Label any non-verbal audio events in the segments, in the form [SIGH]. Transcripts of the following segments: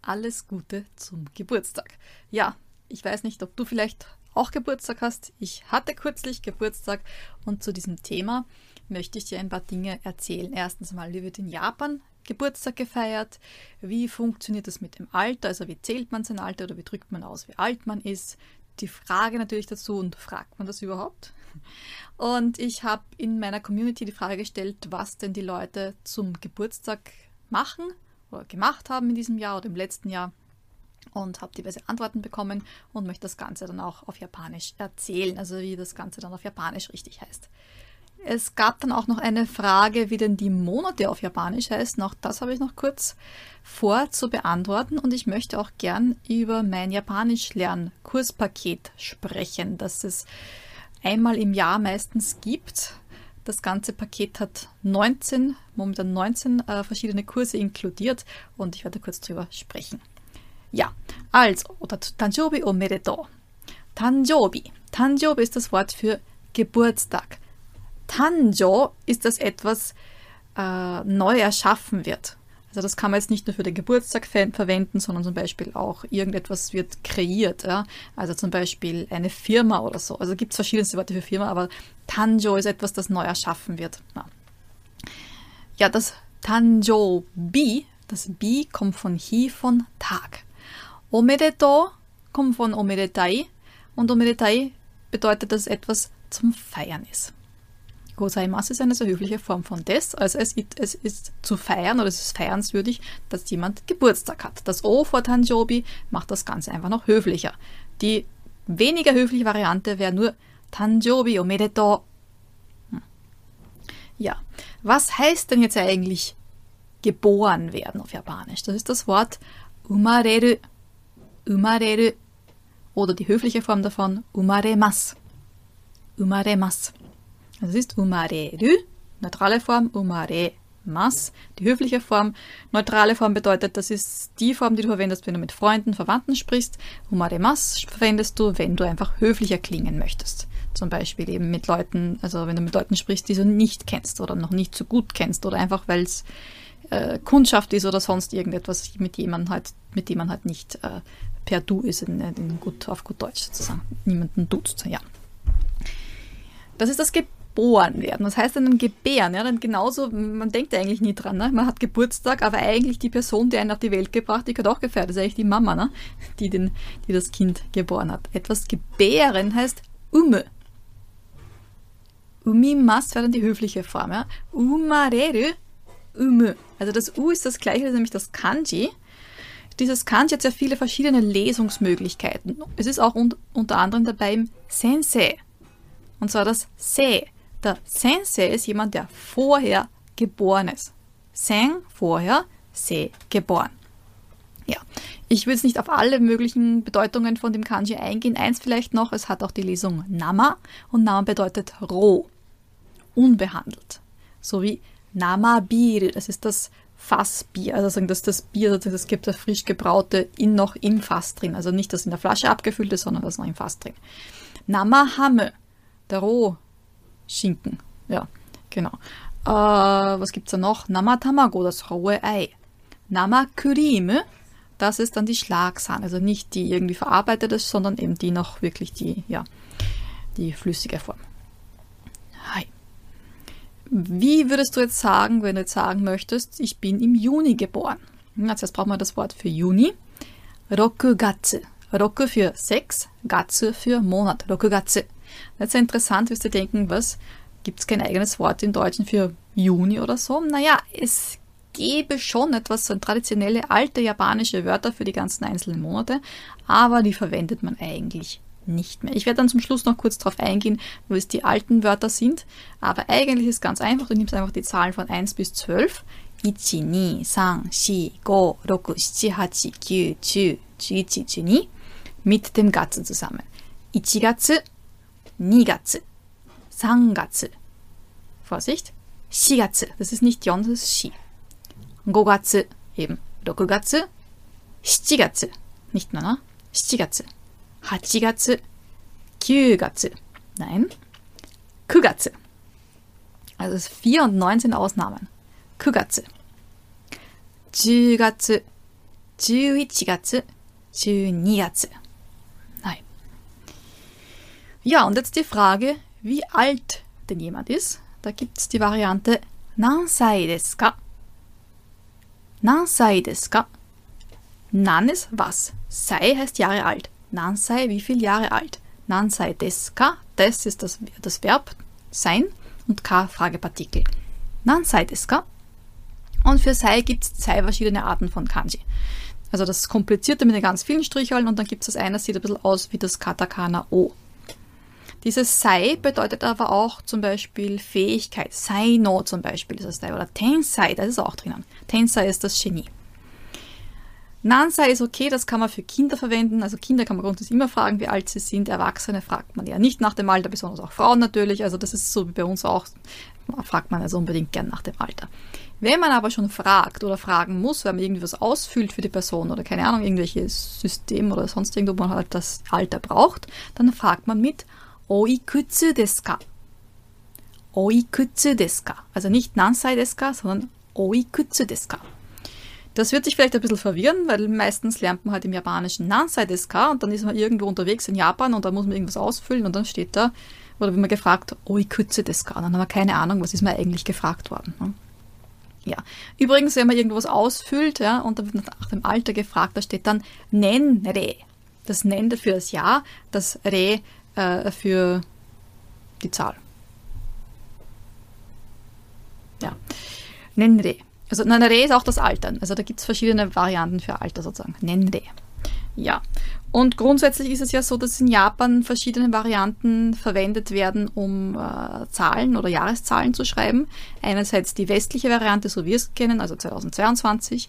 Alles Gute zum Geburtstag. Ja, ich weiß nicht, ob du vielleicht auch Geburtstag hast. Ich hatte kürzlich Geburtstag und zu diesem Thema möchte ich dir ein paar Dinge erzählen. Erstens mal, wie wird in Japan Geburtstag gefeiert? Wie funktioniert das mit dem Alter? Also wie zählt man sein Alter oder wie drückt man aus, wie alt man ist? Die Frage natürlich dazu und fragt man das überhaupt? Und ich habe in meiner Community die Frage gestellt, was denn die Leute zum Geburtstag machen oder gemacht haben in diesem Jahr oder im letzten Jahr und habe diverse Antworten bekommen und möchte das Ganze dann auch auf Japanisch erzählen, also wie das Ganze dann auf Japanisch richtig heißt. Es gab dann auch noch eine Frage, wie denn die Monate auf Japanisch heißen. Auch das habe ich noch kurz vor zu beantworten und ich möchte auch gern über mein Japanisch-Lern-Kurspaket sprechen, das es einmal im Jahr meistens gibt. Das ganze Paket hat 19, momentan 19 äh, verschiedene Kurse inkludiert und ich werde kurz drüber sprechen. Ja, also, oder Tanjobi omedeto. Tanjobi. Tanjobi ist das Wort für Geburtstag. Tanjo ist das etwas äh, neu erschaffen wird. Also das kann man jetzt nicht nur für den Geburtstag verwenden, sondern zum Beispiel auch irgendetwas wird kreiert. Ja? Also zum Beispiel eine Firma oder so. Also gibt es verschiedenste Worte für Firma, aber Tanjo ist etwas, das neu erschaffen wird. Ja, ja das Tanjo-bi, das Bi kommt von Hi von Tag. Omedeto kommt von Omedetai und Omedetai bedeutet, dass etwas zum Feiern ist. Gozaimasu ist eine sehr höfliche Form von des. Also es, es ist zu feiern oder es ist feiernswürdig, dass jemand Geburtstag hat. Das O vor Tanjobi macht das Ganze einfach noch höflicher. Die weniger höfliche Variante wäre nur Tanjobi omedeto. Hm. Ja, was heißt denn jetzt eigentlich geboren werden auf Japanisch? Das ist das Wort umareru. Umareru. Oder die höfliche Form davon umaremas. Umaremas. Das ist umareru, neutrale Form, umaremas, die höfliche Form. Neutrale Form bedeutet, das ist die Form, die du verwendest, wenn du mit Freunden, Verwandten sprichst. Umaremas verwendest du, wenn du einfach höflicher klingen möchtest. Zum Beispiel eben mit Leuten, also wenn du mit Leuten sprichst, die du nicht kennst oder noch nicht so gut kennst oder einfach weil es äh, Kundschaft ist oder sonst irgendetwas, mit jemandem halt, mit dem man halt nicht äh, per Du ist, in, in gut, auf gut Deutsch sozusagen. Niemanden duzt, ja. Das ist das Gebet geboren werden. Was heißt denn gebären? Ja, dann genauso, man denkt eigentlich nie dran. Ne? Man hat Geburtstag, aber eigentlich die Person, die einen auf die Welt gebracht, die gehört auch gefeiert. Das ist eigentlich die Mama, ne? die, den, die das Kind geboren hat. Etwas gebären heißt ume. Umimas wäre dann die höfliche Form. Ja? Umareru, ume. Also das U ist das gleiche, das ist nämlich das Kanji. Dieses Kanji hat sehr viele verschiedene Lesungsmöglichkeiten. Es ist auch un unter anderem dabei im Sensei. Und zwar das Se. Der Sensei ist jemand, der vorher geboren ist. Sen vorher, Se geboren. Ja, ich will jetzt nicht auf alle möglichen Bedeutungen von dem Kanji eingehen. Eins vielleicht noch, es hat auch die Lesung Nama und Nama bedeutet roh, unbehandelt. So wie Namabir, das ist das Fassbier, also sagen, dass das Bier, das gibt das frisch gebraute in noch im Fass drin. Also nicht das in der Flasche abgefüllt ist, sondern das noch im Fass drin. Namahame, der Roh, Schinken. Ja, genau. Äh, was es da noch? Namatamago, das rohe Ei. Namakurime, das ist dann die Schlagsahne. Also nicht die irgendwie verarbeitet ist, sondern eben die noch wirklich die, ja, die flüssige Form. Hi. Wie würdest du jetzt sagen, wenn du jetzt sagen möchtest, ich bin im Juni geboren? Als jetzt brauchen wir das Wort für Juni. Rokugatsu. Roku für sechs, Gatsu für Monat. Rokugatsu. Das ist ja interessant, wirst du denken, was, gibt es kein eigenes Wort im Deutschen für Juni oder so? Naja, es gäbe schon etwas, so traditionelle alte japanische Wörter für die ganzen einzelnen Monate, aber die verwendet man eigentlich nicht mehr. Ich werde dann zum Schluss noch kurz darauf eingehen, wo es die alten Wörter sind, aber eigentlich ist es ganz einfach, du nimmst einfach die Zahlen von 1 bis 12. 1, 2, 3, 4, 5, 6, 7, 8, 9, 10, 11, 12 mit dem Gatsu zusammen. 1 Gatsu, 2月、3月。Vorsicht. 4月。Das ist nicht Jon, das ist Shi. 5月。eben 6月。7月。nicht 7. 7月。8月。9月。Nein. 9月。Also es 4 und 9 sind Ausnahmen. 9月。 10月、11月、12月. ja, und jetzt die Frage, wie alt denn jemand ist. Da gibt es die Variante Nansai desu ka? Nansai desu ka? Nan ist was. Sei heißt Jahre alt. Nansai, wie viele Jahre alt? Nansai desu ka? Des ist das, das Verb sein und ka Fragepartikel. Nansai desu ka? Und für sei gibt es zwei verschiedene Arten von Kanji. Also das Komplizierte mit den ganz vielen Stricheln und dann gibt es das eine, das sieht ein bisschen aus wie das Katakana O. Dieses Sei bedeutet aber auch zum Beispiel Fähigkeit. Sei no zum Beispiel ist das da. Oder Tensei, das ist auch drinnen. Tensei ist das Genie. Nansei ist okay, das kann man für Kinder verwenden. Also Kinder kann man grundsätzlich immer fragen, wie alt sie sind. Erwachsene fragt man ja nicht nach dem Alter, besonders auch Frauen natürlich. Also das ist so wie bei uns auch, fragt man also unbedingt gern nach dem Alter. Wenn man aber schon fragt oder fragen muss, weil man irgendwie was ausfüllt für die Person oder keine Ahnung, irgendwelches System oder sonst irgendwo man halt das Alter braucht, dann fragt man mit Oikutsu desu ka? Oikutsu desu ka? Also nicht Nansai desu ka, sondern Oikutsu desu ka? Das wird sich vielleicht ein bisschen verwirren, weil meistens lernt man halt im Japanischen Nansai desu ka? Und dann ist man irgendwo unterwegs in Japan und da muss man irgendwas ausfüllen und dann steht da, oder wird man gefragt, Oikutsu desu ka? Dann haben wir keine Ahnung, was ist mir eigentlich gefragt worden. Ne? Ja. Übrigens, wenn man irgendwas ausfüllt, ja, und da wird nach dem Alter gefragt, da steht dann Nenre. Das Nen für das Jahr, das Re äh, für die Zahl. Ja. Nenre. Also Nenre ist auch das Altern. Also da gibt es verschiedene Varianten für Alter sozusagen. Nenre. Ja. Und grundsätzlich ist es ja so, dass in Japan verschiedene Varianten verwendet werden, um äh, Zahlen oder Jahreszahlen zu schreiben. Einerseits die westliche Variante, so wie wir es kennen, also 2022,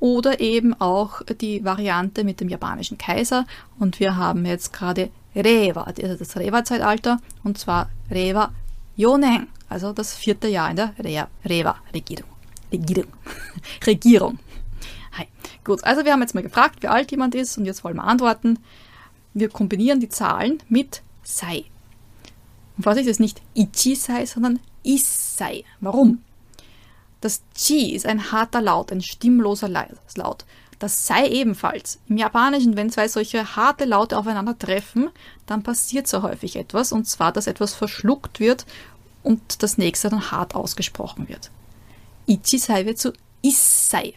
oder eben auch die Variante mit dem japanischen Kaiser. Und wir haben jetzt gerade Reva, also das Reva-Zeitalter, und zwar Reva Yonen, also das vierte Jahr in der Reva-Regierung. Regierung. [LAUGHS] Regierung. Hi. Gut, also wir haben jetzt mal gefragt, wie alt jemand ist, und jetzt wollen wir antworten. Wir kombinieren die Zahlen mit sei. Und Vorsicht, es ist nicht ichi sei, sondern is sei. Warum? Das Chi ist ein harter Laut, ein stimmloser Laut. Das sei ebenfalls. Im Japanischen, wenn zwei solche harte Laute aufeinandertreffen, dann passiert so häufig etwas, und zwar, dass etwas verschluckt wird und das nächste dann hart ausgesprochen wird. Ichisai wird zu Issei.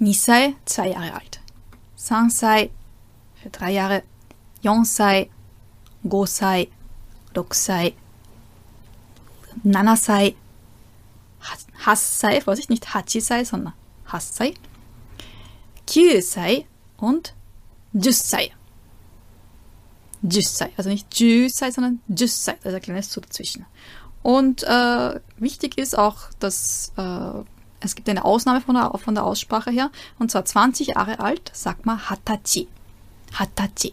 Nisei, zwei Jahre alt. Sansei, für drei Jahre. Yonsei, Gosei, Rokusei, Nanasei, Hassei, Vorsicht, nicht Hachisei, sondern Hassei, Kyusei und Jussei. Jussei, also nicht Jusei, sondern Jussei, da ist ein kleines Zu dazwischen. Und äh, wichtig ist auch, dass äh, es gibt eine Ausnahme von der, von der Aussprache her, und zwar 20 Jahre alt, sagt man Hatachi. Hatachi.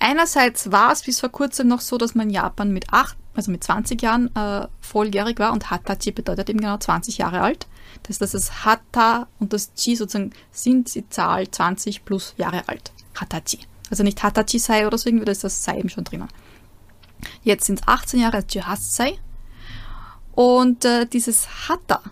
Einerseits war es bis vor kurzem noch so, dass man in Japan mit 8, also mit 20 Jahren äh, volljährig war und Hatachi bedeutet eben genau 20 Jahre alt. Das das Hata und das Chi sozusagen sind die Zahl 20 plus Jahre alt. Hatachi. Also nicht Hatachi sei oder so irgendwie, da ist das sei eben schon drinnen. Jetzt sind es 18 Jahre als Juhasei. Und äh, dieses Hata,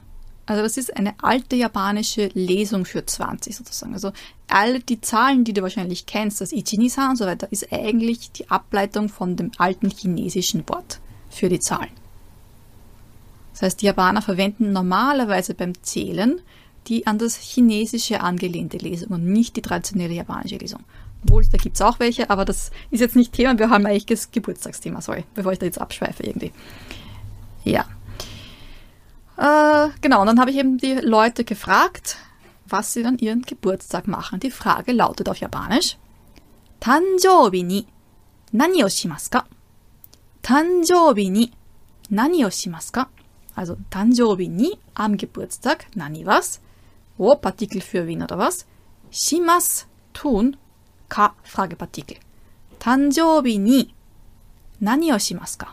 also das ist eine alte japanische Lesung für 20 sozusagen. Also alle die Zahlen, die du wahrscheinlich kennst, das Ichinisa und so weiter, ist eigentlich die Ableitung von dem alten chinesischen Wort für die Zahlen. Das heißt, die Japaner verwenden normalerweise beim Zählen die an das Chinesische angelehnte Lesung und nicht die traditionelle japanische Lesung. Obwohl, da gibt es auch welche, aber das ist jetzt nicht Thema. Wir haben eigentlich das Geburtstagsthema, sorry, bevor ich da jetzt abschweife irgendwie. Ja. Äh, genau, und dann habe ich eben die Leute gefragt, was sie an ihren Geburtstag machen. Die Frage lautet auf Japanisch: Tanjoubi ni nani o shimasu ka? Tanjoubi ni nani o shimasu ka? Also Tanjoubi ni am Geburtstag, nani was? Wo, Partikel für wen oder was? Shimas, tun, ka, Fragepartikel. Tanjoubi ni nani o shimasu ka?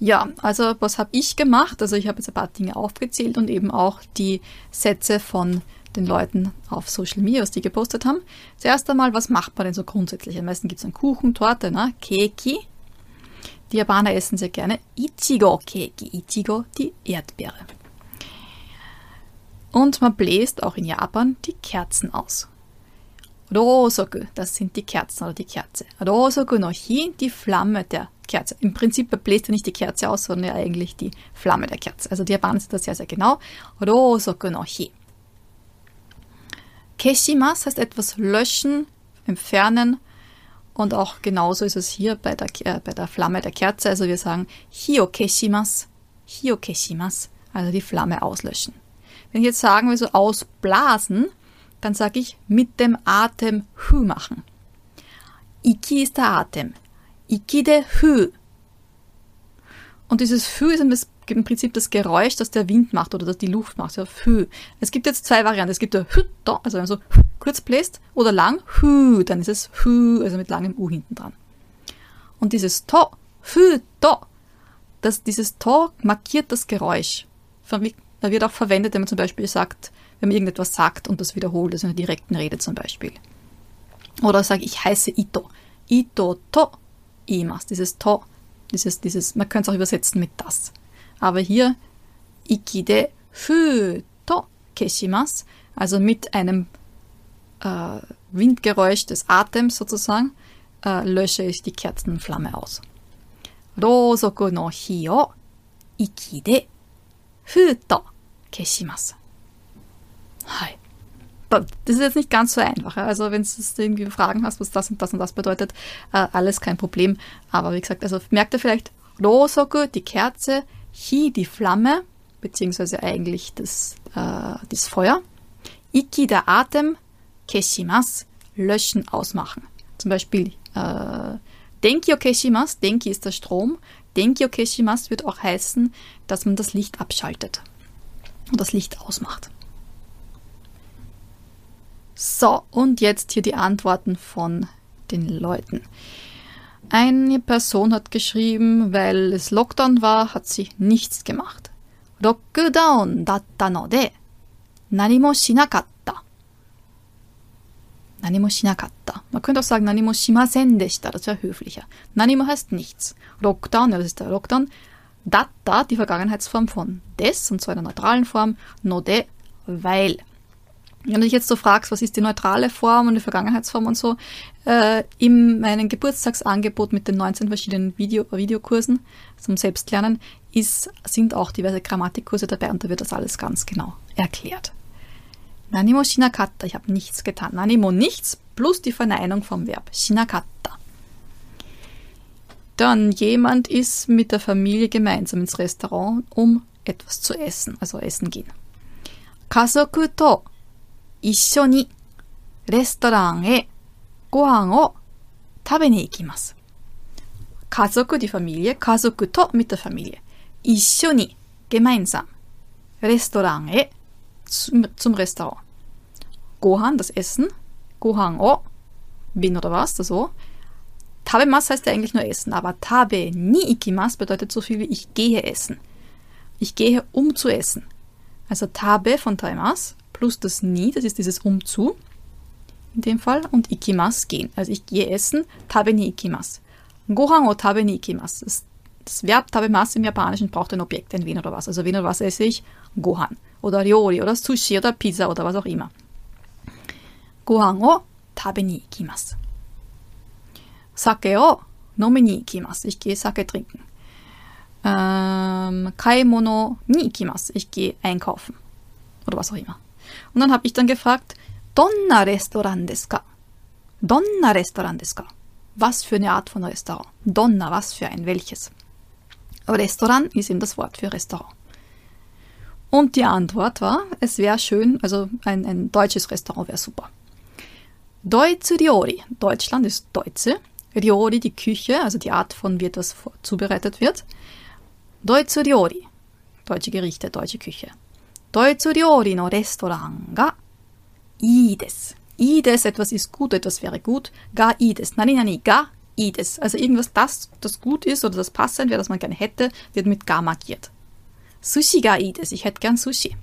Ja, also was habe ich gemacht? Also ich habe jetzt ein paar Dinge aufgezählt und eben auch die Sätze von den Leuten auf Social Media, was die gepostet haben. Zuerst einmal, was macht man denn so grundsätzlich? Am meisten gibt es einen Kuchen, Torte, ne? Keki, die Japaner essen sehr gerne Ichigo-Keki. Ichigo, die Erdbeere. Und man bläst auch in Japan die Kerzen aus. Rosoku, das sind die Kerzen oder die Kerze. Rosoku no hi, die Flamme der Kerze. Im Prinzip bläst er nicht die Kerze aus, sondern ja eigentlich die Flamme der Kerze. Also die Japaner sind das sehr, sehr genau. Rosoku no hi. Keshimas heißt etwas löschen, entfernen. Und auch genauso ist es hier bei der, äh, bei der Flamme der Kerze. Also wir sagen Hio keshimas, Hio keshimas, also die Flamme auslöschen. Wenn ich jetzt sagen will, so ausblasen, dann sage ich mit dem Atem Hu machen. Iki ist der Atem. Iki de Hu. Und dieses Hu ist im Prinzip das Geräusch, das der Wind macht oder das die Luft macht. Ja, Hu. Es gibt jetzt zwei Varianten. Es gibt der Hu, also wenn man so kurz bläst, oder lang Hu, dann ist es Hu, also mit langem U hinten dran. Und dieses To, Hu, To, das, dieses To markiert das Geräusch. Da wird auch verwendet, wenn man zum Beispiel sagt, wenn man irgendetwas sagt und das wiederholt, also in einer direkten Rede zum Beispiel. Oder sage ich heiße Ito. Ito to imas. Dieses to, dieses, dieses, man könnte es auch übersetzen mit das. Aber hier ikide fu to keshimas, also mit einem äh, Windgeräusch des Atems sozusagen, äh, lösche ich die Kerzenflamme aus. Rosoku no hi o ikide fu to keshimasu. Hi. Das ist jetzt nicht ganz so einfach. Also wenn du irgendwie Fragen hast, was das und das und das bedeutet, äh, alles kein Problem. Aber wie gesagt, also merkt ihr vielleicht, Rosoku, die Kerze, Hi, die Flamme, beziehungsweise eigentlich das, äh, das Feuer, Iki, der Atem, Keshimas, löschen, ausmachen. Zum Beispiel äh, Denki o Keshimas, Denki ist der Strom, Denki o Keshimas wird auch heißen, dass man das Licht abschaltet und das Licht ausmacht. So, und jetzt hier die Antworten von den Leuten. Eine Person hat geschrieben, weil es Lockdown war, hat sie nichts gemacht. Lockdown datta no de nanimo shinakatta. Man könnte auch sagen nanimo shimasen deshita, das wäre höflicher. Nanimo heißt nichts. Lockdown, ja, das ist der Lockdown. Datta, die Vergangenheitsform von des, und zwar in der neutralen Form, no de, weil. Wenn du dich jetzt so fragst, was ist die neutrale Form und die Vergangenheitsform und so, äh, in meinem Geburtstagsangebot mit den 19 verschiedenen Video Videokursen zum Selbstlernen ist, sind auch diverse Grammatikkurse dabei und da wird das alles ganz genau erklärt. Nanimo shinakatta. Ich habe nichts getan. Nanimo nichts plus die Verneinung vom Verb shinakatta. Dann jemand ist mit der Familie gemeinsam ins Restaurant, um etwas zu essen, also essen gehen. Kasoku to isshō ni restaurant e gohan o tabe ni ikimasu. Kasoku die Familie, Kasoku to mit der Familie. Isshō ni gemeinsam. Restaurant e zum, zum Restaurant. Gohan, das Essen. Gohan o, bin oder was, das o. Tabemas heißt ja eigentlich nur Essen, aber tabe ni ikimas bedeutet so viel wie ich gehe essen. Ich gehe um zu essen. Also tabe von taimas plus das ni, das ist dieses umzu in dem Fall, und ikimas gehen. Also ich gehe essen, tabe ni ikimas. Gohan o tabe ni ikimas. Das, das Verb tabemas im Japanischen braucht ein Objekt, ein wen oder was. Also wen oder was esse ich? Gohan. Oder Ryori oder Sushi oder Pizza oder was auch immer. Gohan o tabe ni ikimas. Sake o nomi ni ikimas. Ich gehe Sake trinken. Ähm, Kaimono ni ikimas. Ich gehe einkaufen. Oder was auch immer. Und dann habe ich dann gefragt, Donna Restaurant desu ka? Donna Restaurant desu ka? Was für eine Art von Restaurant? Donna, was für ein welches? Restaurant ist eben das Wort für Restaurant. Und die Antwort war, es wäre schön, also ein, ein deutsches Restaurant wäre super. Deutsche Riori. Deutschland ist Deutsche. Riori die Küche, also die Art von wie etwas zubereitet wird. Deutsche Riori. Deutsche Gerichte, deutsche Küche. Deutsche Riori no Restaurant ga ides. Ides, etwas ist gut, etwas wäre gut. Ga ides. Nani nani ga ides. Also irgendwas, das, das gut ist oder das passend wäre, das man gerne hätte, wird mit ga markiert. Sushi ga i. Ich hätte gern Sushi.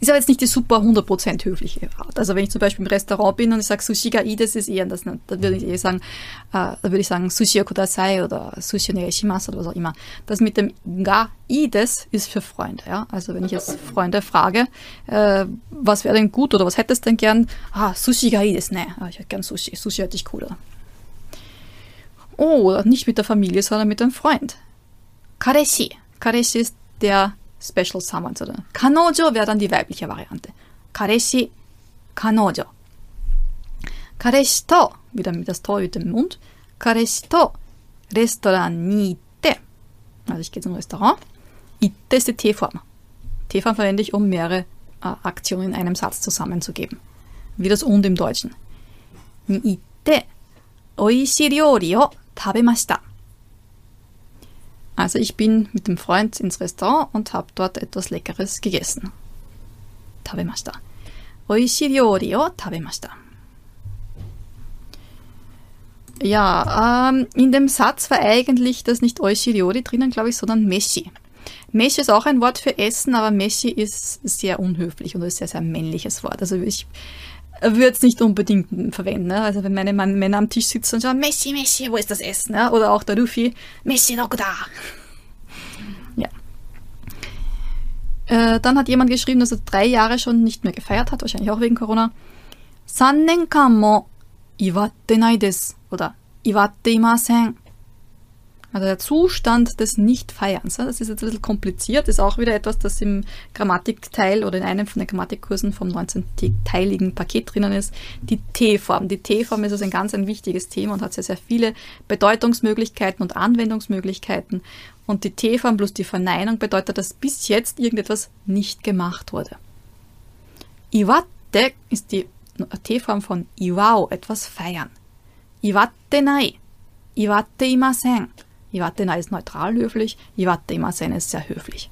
ist aber jetzt nicht die super 100% höfliche Art. Also wenn ich zum Beispiel im Restaurant bin und ich sage Sushi ga das ist eher das, da würde ich eher sagen, äh, da würde ich sagen Sushi kudasai oder Sushi onegaishimasu oder was auch immer. Das mit dem ga i des ist für Freunde, ja. Also wenn ich jetzt Freunde frage, äh, was wäre denn gut oder was hättest du denn gern? Ah, Sushi ga ii des, ne, ah, ich hätte gern Sushi. Sushi hätte ich cooler. Oh, nicht mit der Familie, sondern mit einem Freund. Kareshi. Kareshi ist der Special Someone. Kanojo wäre dann die weibliche Variante. Kareshi, Kanojo. Kareshi to, wieder mit das To mit dem Mund. Kareshi to Restaurant ni itte. Also ich gehe zum Restaurant. Itte ist die T-Form. T-Form verwende ich, um mehrere äh, Aktionen in einem Satz zusammenzugeben. Wie das und im Deutschen. Ni itte oishi ryori o tabemashita. Also ich bin mit dem Freund ins Restaurant und habe dort etwas Leckeres gegessen. Tabemashita. Oishi ryori o tabemashita. Ja, ähm, in dem Satz war eigentlich das nicht Oishi ryori drinnen, glaube ich, sondern Meshi. Meshi ist auch ein Wort für Essen, aber Meshi ist sehr unhöflich und ist sehr, sehr männliches Wort. Also ich würde es nicht unbedingt verwenden. Ne? Also wenn meine Männer am Tisch sitzen und sagen, Messi, Messi, wo ist das Essen? Ne? Oder auch der Luffy, Messi, doch da. Ja. Äh, dann hat jemand geschrieben, dass er drei Jahre schon nicht mehr gefeiert hat, wahrscheinlich auch wegen Corona. Sannen mo iwatte nai desu. Oder iwatte imasen. Also der Zustand des Nichtfeierns. Das ist jetzt ein bisschen kompliziert, ist auch wieder etwas, das im Grammatikteil oder in einem von den Grammatikkursen vom 19-teiligen Paket drinnen ist. Die T-Form. Die T-Form ist also ein ganz ein wichtiges Thema und hat sehr, sehr viele Bedeutungsmöglichkeiten und Anwendungsmöglichkeiten. Und die T-Form plus die Verneinung bedeutet, dass bis jetzt irgendetwas nicht gemacht wurde. Iwate ist die T-Form von Iwao, etwas feiern. Iwate nai. Iwate imasen. Iwatena ist neutral höflich, Iwate Imasen ist sehr höflich.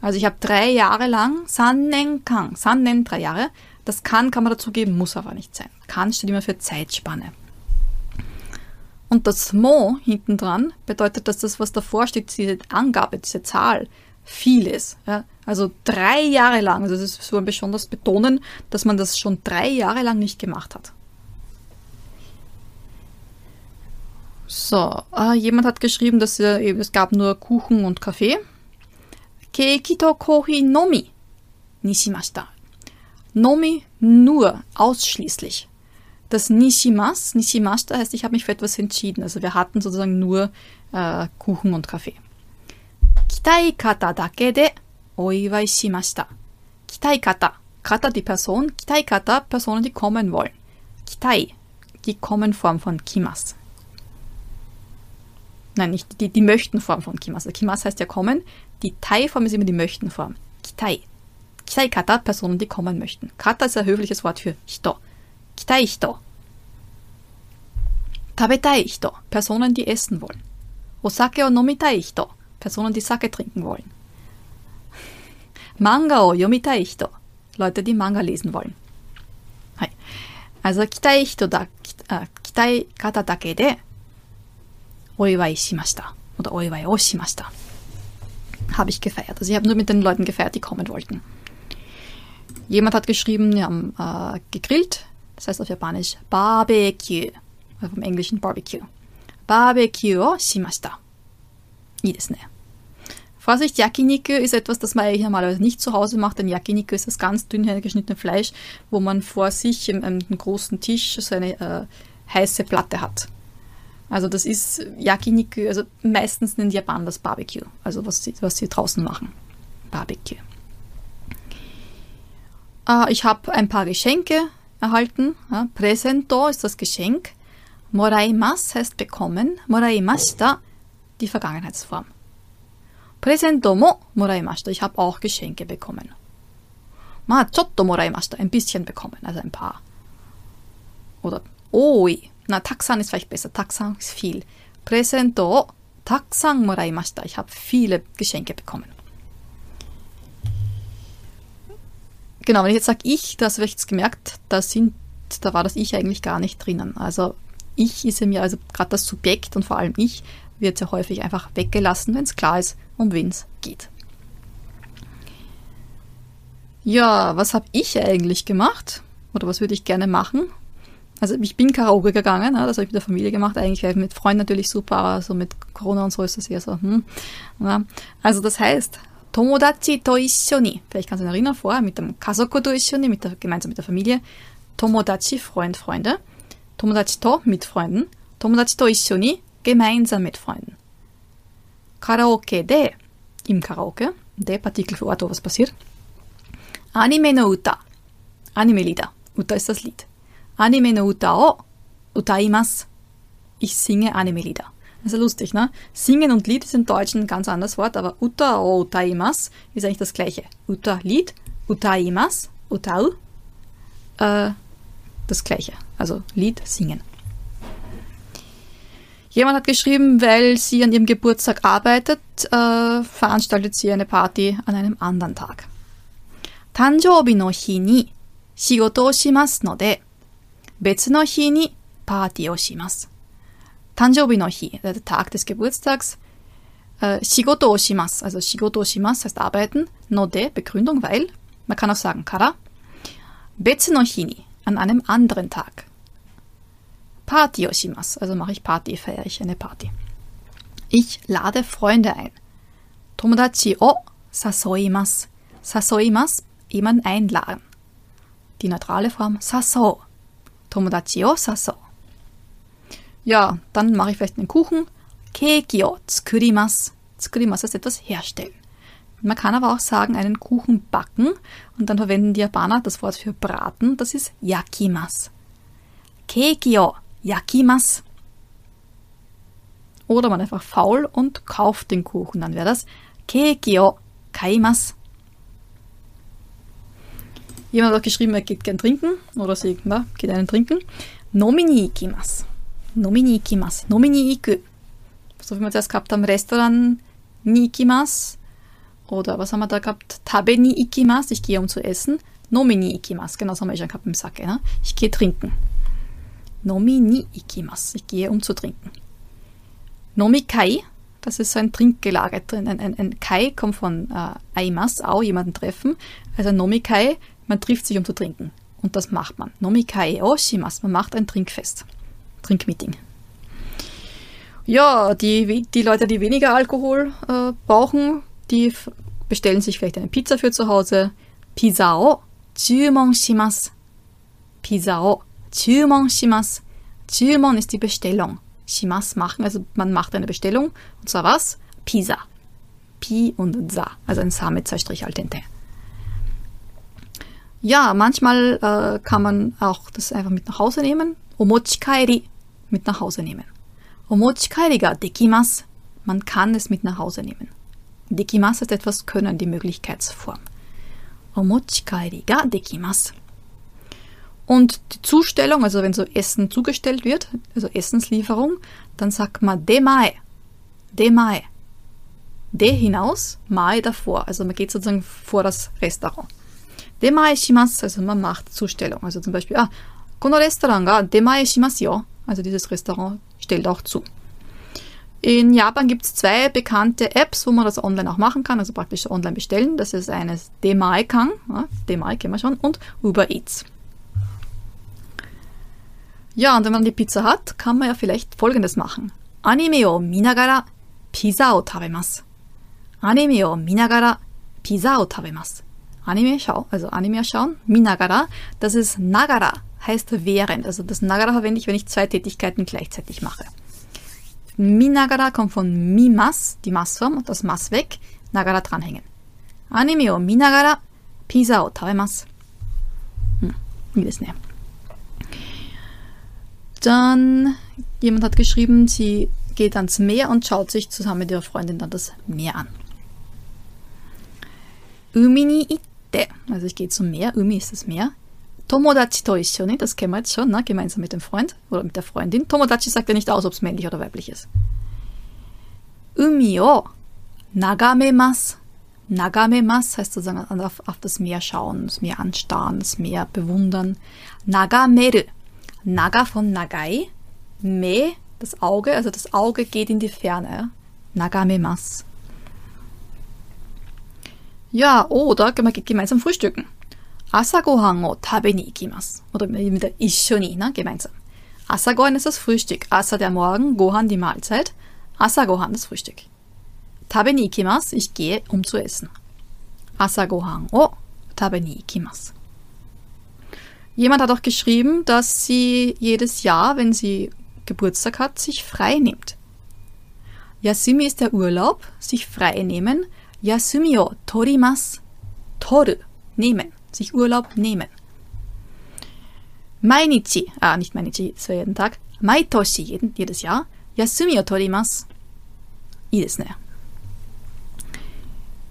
Also ich habe drei Jahre lang Sannen Kang, Sannen drei Jahre. Das kann kann man dazu geben, muss aber nicht sein. Kann steht immer für Zeitspanne. Und das Mo hinten dran bedeutet, dass das, was davor steht, diese Angabe, diese Zahl, viel ist. Ja? Also drei Jahre lang, also das ist so ein besonders betonen, dass man das schon drei Jahre lang nicht gemacht hat. So, äh, jemand hat geschrieben, dass äh, es gab nur Kuchen und Kaffee. Keiki to kohi nomi nishimashita. Nomi nur, ausschließlich. Das Nishimas, Nishimashita heißt, ich habe mich für etwas entschieden. Also wir hatten sozusagen nur äh, Kuchen und Kaffee. Kitai kata dake de oiwai shimashita. Kitai kata, kata die Person, kitai kata Personen, die kommen wollen. Kitai, die Kommenform von kimas. Nein, nicht die, die Möchten-Form von Kimas. Also Kimas heißt ja kommen. Die Tai-Form ist immer die Möchten-Form. Kitai. Kitai kata, Personen, die kommen möchten. Kata ist ein höfliches Wort für Hito. Kitai Hito. Tabetai Hito, Personen, die essen wollen. Osake o nomitai Hito, Personen, die Sake trinken wollen. Manga o yomitai Hito, Leute, die Manga lesen wollen. Also kitai Hito da, äh, kitai kata dake de Oiwai shimashita. Oder o shimashita. Habe ich gefeiert. Also ich habe nur mit den Leuten gefeiert, die kommen wollten. Jemand hat geschrieben, wir haben äh, gegrillt. Das heißt auf Japanisch Barbecue. Oder vom Englischen Barbecue. Barbecue o shimashita. Jedes ne. Vorsicht, Yakiniku ist etwas, das man eigentlich normalerweise nicht zu Hause macht, denn Yakiniku ist das ganz dünn geschnittene Fleisch, wo man vor sich im, im großen Tisch so eine äh, heiße Platte hat. Also das ist Yakiniku, also meistens die Japaner das Barbecue, also was sie, was sie draußen machen. Barbecue. Äh, ich habe ein paar Geschenke erhalten. Ja, Presento ist das Geschenk. Moraimas heißt bekommen. Moraimashita die Vergangenheitsform. Presento mo moraimashita. Ich habe auch Geschenke bekommen. Ma chotto moraimashita. Ein bisschen bekommen, also ein paar. Oder oi na, Taxan ist vielleicht besser. Taxan ist viel. Presento Taxan moraimashita. Ich habe viele Geschenke bekommen. Genau, wenn ich jetzt sage ich, das habe ich jetzt gemerkt, da sind, da war das Ich eigentlich gar nicht drinnen. Also ich ist mir, also gerade das Subjekt und vor allem ich, wird sehr häufig einfach weggelassen, wenn es klar ist, um wen es geht. Ja, was habe ich eigentlich gemacht? Oder was würde ich gerne machen? Also ich bin Karaoke gegangen, ne? das habe ich mit der Familie gemacht, eigentlich mit Freunden natürlich super, aber so mit Corona und so ist das eher so. Hm. Ja. Also das heißt, Tomodachi to ishoni, vielleicht kannst du dich erinnern, vorher mit dem Kazoku to ishoni, mit der, gemeinsam mit der Familie. Tomodachi, Freund, Freunde. Tomodachi to, mit Freunden. Tomodachi to ishoni, gemeinsam mit Freunden. Karaoke de, im Karaoke, de Partikel für Ort, wo was passiert. Anime no Uta, Anime-Lieder. Uta ist das Lied. Anime no Uta o utaimasu. Ich singe Anime-Lieder. Das ist ja lustig, ne? Singen und Lied ist im Deutschen ein ganz anderes Wort, aber Uta o utaimasu ist eigentlich das gleiche. Uta Lied, utaimasu, utau, äh, das gleiche. Also Lied, singen. Jemand hat geschrieben, weil sie an ihrem Geburtstag arbeitet, äh, veranstaltet sie eine Party an einem anderen Tag. 誕生日の日に仕事をしますので、 別の日にパーティーをします。誕生日の日, der Tag des Geburtstags, äh, 仕事をします, also 仕事をします heißt arbeiten, no de, Begründung, weil, man kann auch sagen kara, 別の日に, an einem anderen Tag. Party をします, also mache ich Party, feiere ich eine Party. Ich lade Freunde ein. 友達を誘います。誘います jemanden einladen. Die neutrale Form saso. Tomodachi o saso. Ja, dann mache ich vielleicht einen Kuchen. Keiki o tsukurimasu. Ist etwas herstellen. Man kann aber auch sagen, einen Kuchen backen und dann verwenden die Japaner das Wort für braten, das ist yakimasu. Keiki o yakimasu. Oder man einfach faul und kauft den Kuchen, dann wäre das Keiki o kaimasu. Jemand hat auch geschrieben, er geht gern trinken oder sie na, geht einen trinken. Nomini ikimasu. Nomini ikimasu. Nomini iku. So wie wir zuerst gehabt haben, Restaurant ni ikimasu. Oder was haben wir da gehabt? Tabe ni ikimasu. Ich gehe um zu essen. Nomini ikimasu. Genau das haben wir schon gehabt im Sake. Ne? Ich gehe trinken. Nomi ni ikimasu. Ich gehe um zu trinken. Nomikai. Das ist so ein Trinkgelage drin. Ein, ein, ein Kai kommt von äh, Aimas, auch jemanden treffen. Also Nomikai man trifft sich, um zu trinken. Und das macht man. Nomikai oshimasu. Man macht ein Trinkfest. Trinkmeeting. Ja, die, die Leute, die weniger Alkohol äh, brauchen, die bestellen sich vielleicht eine Pizza für zu Hause. Pizza o chumon shimasu. Pizza o chumon shimasu. Chumon ist die Bestellung. Shimasu machen, also man macht eine Bestellung. Und zwar was? Pizza. Pi und Sa. Also ein Sa mit zwei Strich al dente. Ja, manchmal äh, kann man auch das einfach mit nach Hause nehmen. Omochikaeri mit nach Hause nehmen. Omochikaeri ga dekimasu. Man kann es mit nach Hause nehmen. Dekimasu ist etwas können, die Möglichkeitsform. Omochikaeri ga dekimasu. Und die Zustellung, also wenn so Essen zugestellt wird, also Essenslieferung, dann sagt man demae. Demae. De hinaus, mae davor. Also man geht sozusagen vor das Restaurant. Demae shimasu, also man macht Zustellung. Also zum Beispiel, ah, kono Restaurant ga demae shimasu yo. Also dieses Restaurant stellt auch zu. In Japan gibt es zwei bekannte Apps, wo man das online auch machen kann, also praktisch online bestellen. Das ist eines Demae-Kang, ja, Demae kennen wir schon, und Uber Eats. Ja, und wenn man die Pizza hat, kann man ja vielleicht folgendes machen. Anime o minagara Pizza o tabemasu. Anime o minagara Pizza o tabemasu. Anime schau, also Anime schauen, minagara, das ist nagara, heißt während. Also das nagara verwende ich, wenn ich zwei Tätigkeiten gleichzeitig mache. Minagara kommt von mimas, die Massform, und das Mas weg, nagara dranhängen. Anime o minagara Pizza o tabemasu. Hm, wie das ne. Dann, jemand hat geschrieben, sie geht ans Meer und schaut sich zusammen mit ihrer Freundin dann das Meer an. Umi also ich gehe zum Meer, Umi ist das Meer. Tomodachi to ishoni, das kennen wir jetzt schon, ne? gemeinsam mit dem Freund oder mit der Freundin. Tomodachi sagt ja nicht aus, ob es männlich oder weiblich ist. Umi o nagamemasu. Nagamemasu heißt sozusagen auf, auf das Meer schauen, das Meer anstarren, das Meer bewundern. Nagameru. Naga von Nagai. Me, das Auge, also das Auge geht in die Ferne. Nagamemasu. Ja, oder man geht gemeinsam frühstücken. Asagohan o tabe ni ikimasu. Oder mit der Ishoni, ne, gemeinsam. Asagohan ist das Frühstück. Asa der Morgen, Gohan die Mahlzeit. Asagohan das Frühstück. Tabe ni ikimasu, ich gehe, um zu essen. Asagohan o tabe ni ikimasu. Jemand hat auch geschrieben, dass sie jedes Jahr, wenn sie Geburtstag hat, sich frei nimmt. Yasumi ist der Urlaub, sich frei nehmen. Yasumi o torimasu. Toru, nehmen, sich Urlaub nehmen. Mainichi, ah, nicht Mainichi, so jeden Tag. Maitoshi, jeden, jedes Jahr. Yasumi o torimasu. I desu ne.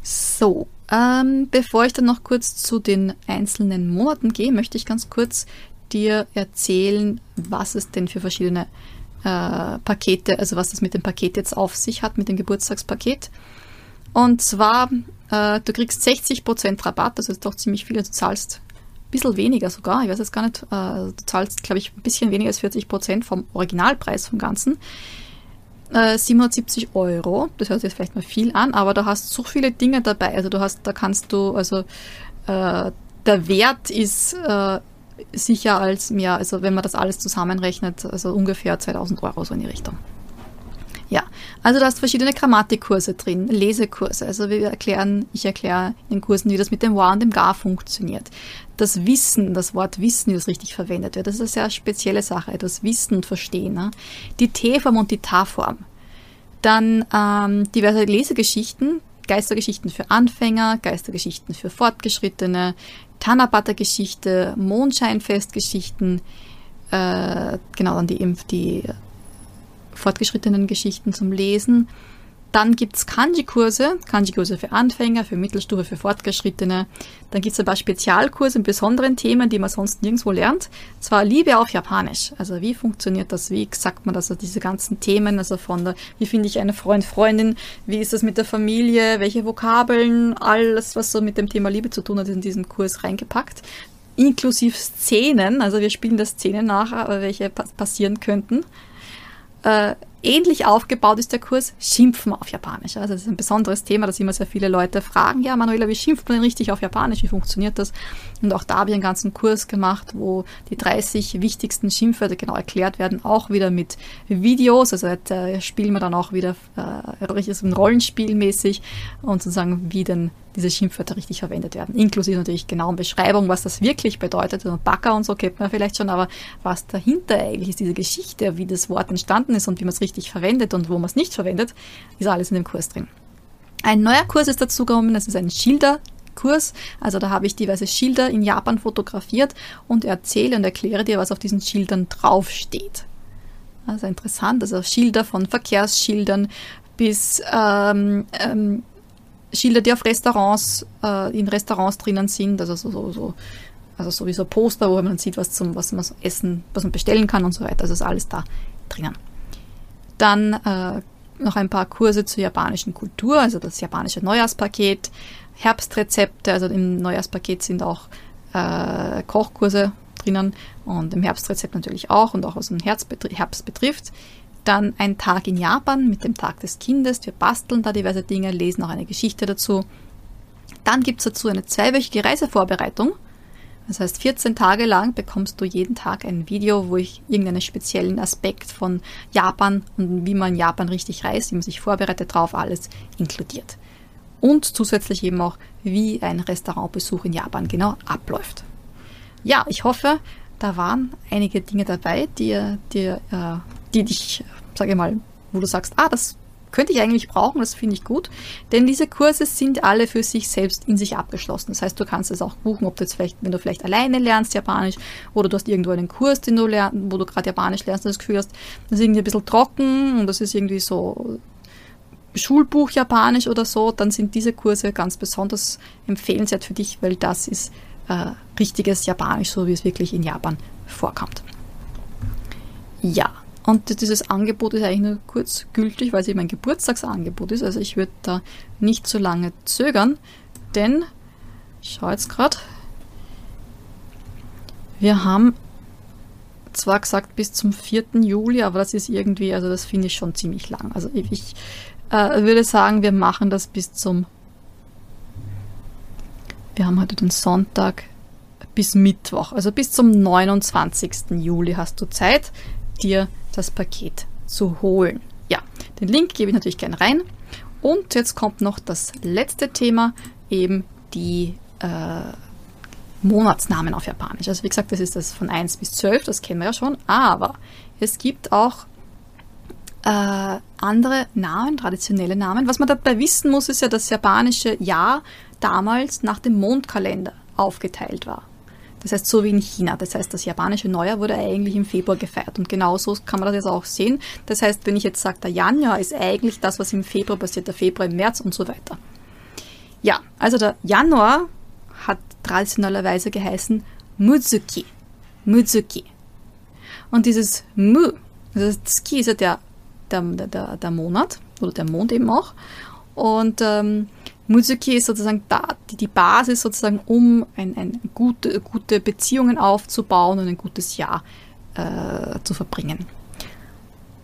So, ähm, bevor ich dann noch kurz zu den einzelnen Monaten gehe, möchte ich ganz kurz dir erzählen, was es denn für verschiedene äh, Pakete, also was das mit dem Paket jetzt auf sich hat, mit dem Geburtstagspaket. Und zwar, äh, du kriegst 60% Rabatt, das ist doch ziemlich viel, du zahlst ein bisschen weniger sogar, ich weiß jetzt gar nicht, äh, du zahlst, glaube ich, ein bisschen weniger als 40% vom Originalpreis vom Ganzen. 770 äh, Euro. Das hört sich jetzt vielleicht mal viel an, aber da hast so viele Dinge dabei. Also du hast, da kannst du, also äh, der Wert ist äh, sicher als mehr, also wenn man das alles zusammenrechnet, also ungefähr 2000 Euro so in die Richtung. Ja, also du hast verschiedene Grammatikkurse drin, Lesekurse. Also wir erklären, ich erkläre in den Kursen, wie das mit dem War und dem Gar funktioniert. Das Wissen, das Wort Wissen, wie das richtig verwendet wird, das ist eine sehr spezielle Sache, das Wissen und Verstehen. Ne? Die T-Form und die Ta-Form. Dann ähm, diverse Lesegeschichten, Geistergeschichten für Anfänger, Geistergeschichten für Fortgeschrittene, Tanabata-Geschichte, Mondscheinfestgeschichten, äh, genau, dann die, die fortgeschrittenen Geschichten zum Lesen. Dann gibt es Kanji-Kurse, Kanji-Kurse für Anfänger, für Mittelstufe, für Fortgeschrittene. Dann gibt es ein paar Spezialkurse in besonderen Themen, die man sonst nirgendwo lernt. Zwar Liebe auf Japanisch. Also wie funktioniert das? Wie sagt man das? Also diese ganzen Themen, also von der, wie finde ich eine Freund, Freundin? Wie ist das mit der Familie? Welche Vokabeln? Alles, was so mit dem Thema Liebe zu tun hat, ist in diesen Kurs reingepackt. Inklusive Szenen, also wir spielen das Szenen nach, welche passieren könnten. Äh, ähnlich aufgebaut ist der Kurs Schimpfen auf Japanisch. Also das ist ein besonderes Thema, das immer sehr viele Leute fragen. Ja, Manuela, wie schimpft man denn richtig auf Japanisch? Wie funktioniert das? Und auch da habe ich einen ganzen Kurs gemacht, wo die 30 wichtigsten Schimpfwörter genau erklärt werden, auch wieder mit Videos. Also da spielen wir dann auch wieder äh, ein Rollenspielmäßig und sozusagen, wie denn diese Schimpfwörter richtig verwendet werden. Inklusive natürlich genauen Beschreibung, was das wirklich bedeutet. Und Backer und so kennt man vielleicht schon, aber was dahinter eigentlich ist, diese Geschichte, wie das Wort entstanden ist und wie man es richtig verwendet und wo man es nicht verwendet, ist alles in dem Kurs drin. Ein neuer Kurs ist dazugekommen, das ist ein Schilderkurs. Also da habe ich diverse Schilder in Japan fotografiert und erzähle und erkläre dir, was auf diesen Schildern draufsteht. Also interessant, also Schilder von Verkehrsschildern bis ähm, ähm, Schilder, die auf Restaurants, äh, in Restaurants drinnen sind, also so, so, so, also sowieso Poster, wo man sieht, was zum, was man essen, was man bestellen kann und so weiter. Also ist alles da drinnen. Dann äh, noch ein paar Kurse zur japanischen Kultur, also das japanische Neujahrspaket, Herbstrezepte, also im Neujahrspaket sind auch äh, Kochkurse drinnen und im Herbstrezept natürlich auch und auch was den Herbst betrifft. Dann ein Tag in Japan mit dem Tag des Kindes. Wir basteln da diverse Dinge, lesen auch eine Geschichte dazu. Dann gibt es dazu eine zweiwöchige Reisevorbereitung. Das heißt, 14 Tage lang bekommst du jeden Tag ein Video, wo ich irgendeinen speziellen Aspekt von Japan und wie man Japan richtig reist, wie man sich vorbereitet drauf, alles inkludiert. Und zusätzlich eben auch, wie ein Restaurantbesuch in Japan genau abläuft. Ja, ich hoffe, da waren einige Dinge dabei, die, die, äh, die dich sage ich mal, wo du sagst, ah, das könnte ich eigentlich brauchen, das finde ich gut. Denn diese Kurse sind alle für sich selbst in sich abgeschlossen. Das heißt, du kannst es auch buchen, ob du jetzt vielleicht, wenn du vielleicht alleine lernst Japanisch oder du hast irgendwo einen Kurs, den du lernst, wo du gerade Japanisch lernst und das Gefühl hast, das ist irgendwie ein bisschen trocken und das ist irgendwie so Schulbuch Japanisch oder so, dann sind diese Kurse ganz besonders empfehlenswert für dich, weil das ist äh, richtiges Japanisch, so wie es wirklich in Japan vorkommt. Ja, und dieses Angebot ist eigentlich nur kurz gültig, weil es eben ein Geburtstagsangebot ist. Also ich würde da nicht so lange zögern, denn ich schaue jetzt gerade, wir haben zwar gesagt bis zum 4. Juli, aber das ist irgendwie, also das finde ich schon ziemlich lang. Also ich, äh, würde sagen, wir machen das bis zum, wir haben heute den Sonntag, bis Mittwoch, also bis zum 29. Juli hast du Zeit, dir das Paket zu holen. Ja, den Link gebe ich natürlich gerne rein. Und jetzt kommt noch das letzte Thema, eben die äh, Monatsnamen auf Japanisch. Also wie gesagt, das ist das von 1 bis 12, das kennen wir ja schon, aber es gibt auch äh, andere Namen, traditionelle Namen. Was man dabei wissen muss, ist ja, dass das japanische Jahr damals nach dem Mondkalender aufgeteilt war. Das heißt, so wie in China. Das heißt, das japanische Neujahr wurde eigentlich im Februar gefeiert. Und genau so kann man das jetzt auch sehen. Das heißt, wenn ich jetzt sage, der Januar ist eigentlich das, was im Februar passiert, der Februar im März und so weiter. Ja, also der Januar hat traditionellerweise geheißen Muzuki. Muzuki. Und dieses Mu, also Tsuki ist ja der, der, der, der Monat oder der Mond eben auch. Und ähm, Muzuki ist sozusagen da, die, die Basis sozusagen, um ein, ein gute, gute Beziehungen aufzubauen und ein gutes Jahr äh, zu verbringen.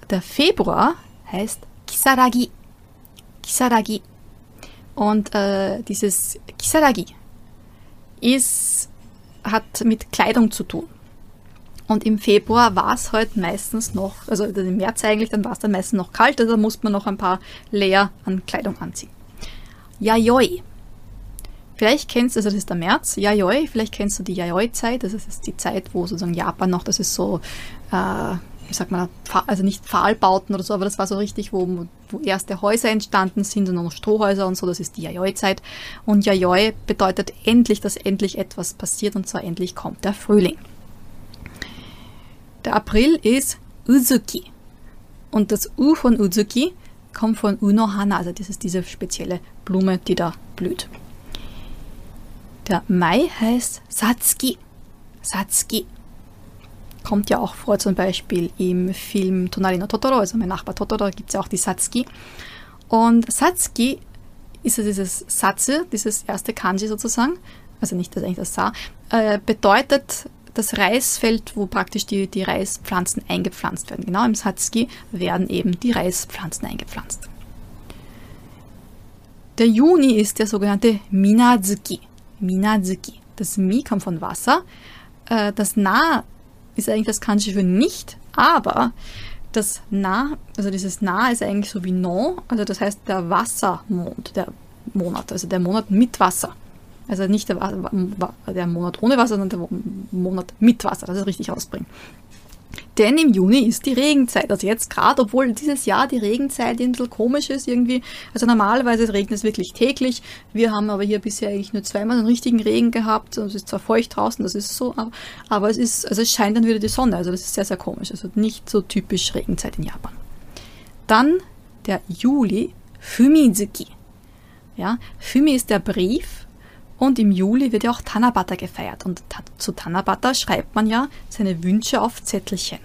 Der Februar heißt Kisaragi. Kisaragi. Und äh, dieses Kisaragi ist, hat mit Kleidung zu tun. Und im Februar war es halt meistens noch, also im März eigentlich, dann war es dann meistens noch kalt, also musste man noch ein paar Layer an Kleidung anziehen. Yayoi. Vielleicht kennst du, also das ist der März, Yayoi, vielleicht kennst du die Yayoi-Zeit, das ist die Zeit, wo sozusagen Japan noch, das ist so, äh, wie sagt man, also nicht Pfahlbauten oder so, aber das war so richtig, wo, wo erste Häuser entstanden sind und noch Strohhäuser und so, das ist die Yayoi-Zeit. Und Yayoi bedeutet endlich, dass endlich etwas passiert und zwar endlich kommt der Frühling. Der April ist Uzuki. Und das U von Uzuki kommt von Unohana, also das ist diese spezielle Blume, die da blüht. Der Mai heißt Satsuki. Satsuki. Kommt ja auch vor, zum Beispiel im Film Tonari no Totoro, also mein Nachbar Totoro, gibt es ja auch die Satsuki. Und Satsuki ist ja dieses Satze, dieses erste Kanji sozusagen, also nicht das eigentlich das Sa, äh, bedeutet das Reisfeld, wo praktisch die, die Reispflanzen eingepflanzt werden. Genau im Satsuki werden eben die Reispflanzen eingepflanzt. Der Juni ist der sogenannte Minazuki. Minazuki. Das Mi kommt von Wasser. Äh, das Na ist eigentlich das Kanji für nicht, aber das Na, also dieses Na ist eigentlich so wie No, also das heißt der Wassermond, der Monat, also der Monat mit Wasser. Also nicht der, der Monat ohne Wasser, sondern der Monat mit Wasser, dass es richtig ausbringen. Denn im Juni ist die Regenzeit. Also jetzt gerade, obwohl dieses Jahr die Regenzeit ein bisschen komisch ist irgendwie. Also normalerweise regnet es wirklich täglich. Wir haben aber hier bisher eigentlich nur zweimal einen richtigen Regen gehabt. Also es ist zwar feucht draußen, das ist so, aber, aber es ist, also es scheint dann wieder die Sonne. Also das ist sehr, sehr komisch. Also nicht so typisch Regenzeit in Japan. Dann der Juli, Fumizuki. Ja, Fumi ist der Brief, und im Juli wird ja auch Tanabata gefeiert. Und zu Tanabata schreibt man ja seine Wünsche auf Zettelchen.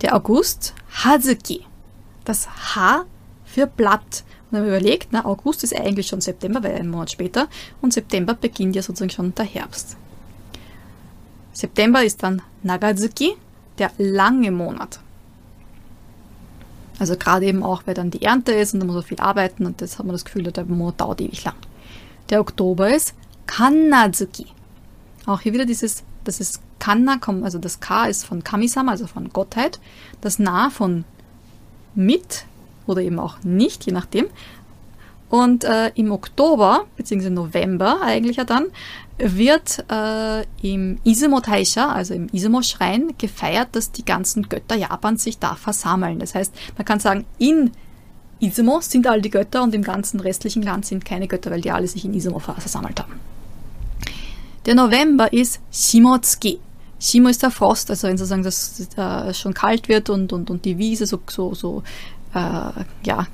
Der August, Hazuki. Das H für Blatt. Und man überlegt, na, August ist eigentlich schon September, weil ein Monat später. Und September beginnt ja sozusagen schon der Herbst. September ist dann Nagazuki, der lange Monat. Also gerade eben auch, weil dann die Ernte ist und da muss man viel arbeiten und das hat man das Gefühl, der Monat dauert ewig lang. Der Oktober ist Kannazuki. Auch hier wieder dieses, das ist Kanna, also das K ist von Kamisama, also von Gottheit. Das Na von mit oder eben auch nicht, je nachdem. Und äh, im Oktober, beziehungsweise November eigentlich ja dann, wird äh, im Izumo Taisha, also im Izumo-Schrein, gefeiert, dass die ganzen Götter Japans sich da versammeln. Das heißt, man kann sagen, in Izumo sind all die Götter und im ganzen restlichen Land sind keine Götter, weil die alle sich in Izumo versammelt haben. Der November ist Shimotsuki. Shimo ist der Frost, also wenn sozusagen das äh, schon kalt wird und, und, und die Wiese so, so, so äh, ja,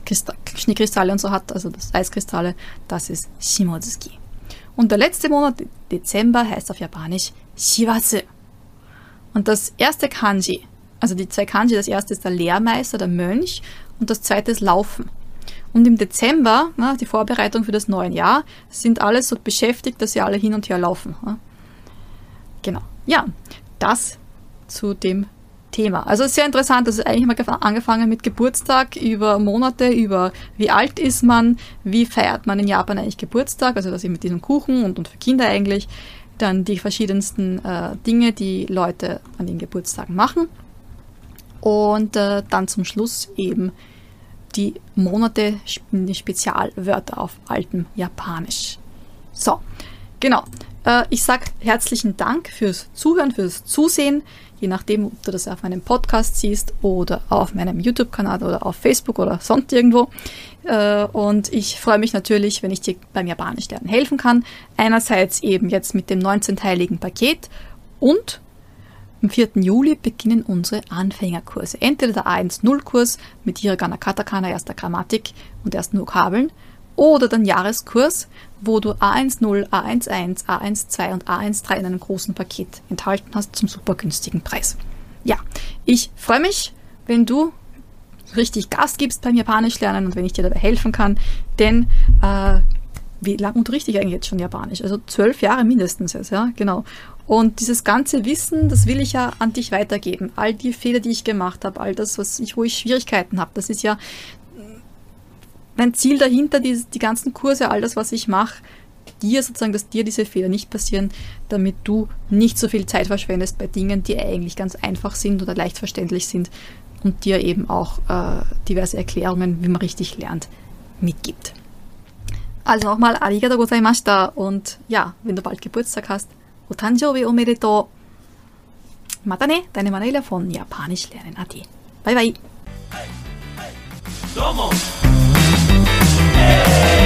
Schneekristalle und so hat, also das Eiskristalle, das ist Shimotsuki. Und der letzte Monat, Dezember, heißt auf Japanisch Shiwasu. Und das erste Kanji, also die zwei Kanji, das erste ist der Lehrmeister, der Mönch, und das zweite ist Laufen. Und im Dezember, na, die Vorbereitung für das neue Jahr, sind alle so beschäftigt, dass sie alle hin und her laufen. Na. Genau. Ja, das zu dem Thema. Also sehr interessant, das ist eigentlich mal angefangen mit Geburtstag über Monate, über wie alt ist man, wie feiert man in Japan eigentlich Geburtstag, also das eben mit diesem Kuchen und, und für Kinder eigentlich. Dann die verschiedensten äh, Dinge, die Leute an den Geburtstagen machen. Und äh, dann zum Schluss eben die Monate, Spezialwörter auf altem Japanisch. So, genau. Äh, ich sage herzlichen Dank fürs Zuhören, fürs Zusehen. Je nachdem, ob du das auf meinem Podcast siehst oder auf meinem YouTube-Kanal oder auf Facebook oder sonst irgendwo. Äh, und ich freue mich natürlich, wenn ich dir beim Japanisch lernen helfen kann. Einerseits eben jetzt mit dem 19-teiligen Paket und am 4. Juli beginnen unsere Anfängerkurse. Entweder der A1-0-Kurs mit Hiragana Katakana, erster Grammatik und ersten Vokabeln oder den Jahreskurs, wo du A10, A11, A12 und A13 in einem großen Paket enthalten hast zum super günstigen Preis. Ja, ich freue mich, wenn du richtig Gas gibst beim Japanisch lernen und wenn ich dir dabei helfen kann, denn äh, wie lange unterrichte ich eigentlich jetzt schon Japanisch? Also zwölf Jahre mindestens jetzt, ja, genau. Und dieses ganze Wissen, das will ich ja an dich weitergeben. All die Fehler, die ich gemacht habe, all das, was ich, wo ich Schwierigkeiten habe, das ist ja mein Ziel dahinter, die, die ganzen Kurse, all das, was ich mache, dir sozusagen, dass dir diese Fehler nicht passieren, damit du nicht so viel Zeit verschwendest bei Dingen, die eigentlich ganz einfach sind oder leicht verständlich sind und dir eben auch äh, diverse Erklärungen, wie man richtig lernt, mitgibt. Also nochmal arigato gozaimashita und ja, wenn du bald Geburtstag hast, otanjoubi omedeto. Mata ne, deine Manuela von Japanisch lernen AT. Bye bye. Hey, hey. Yeah.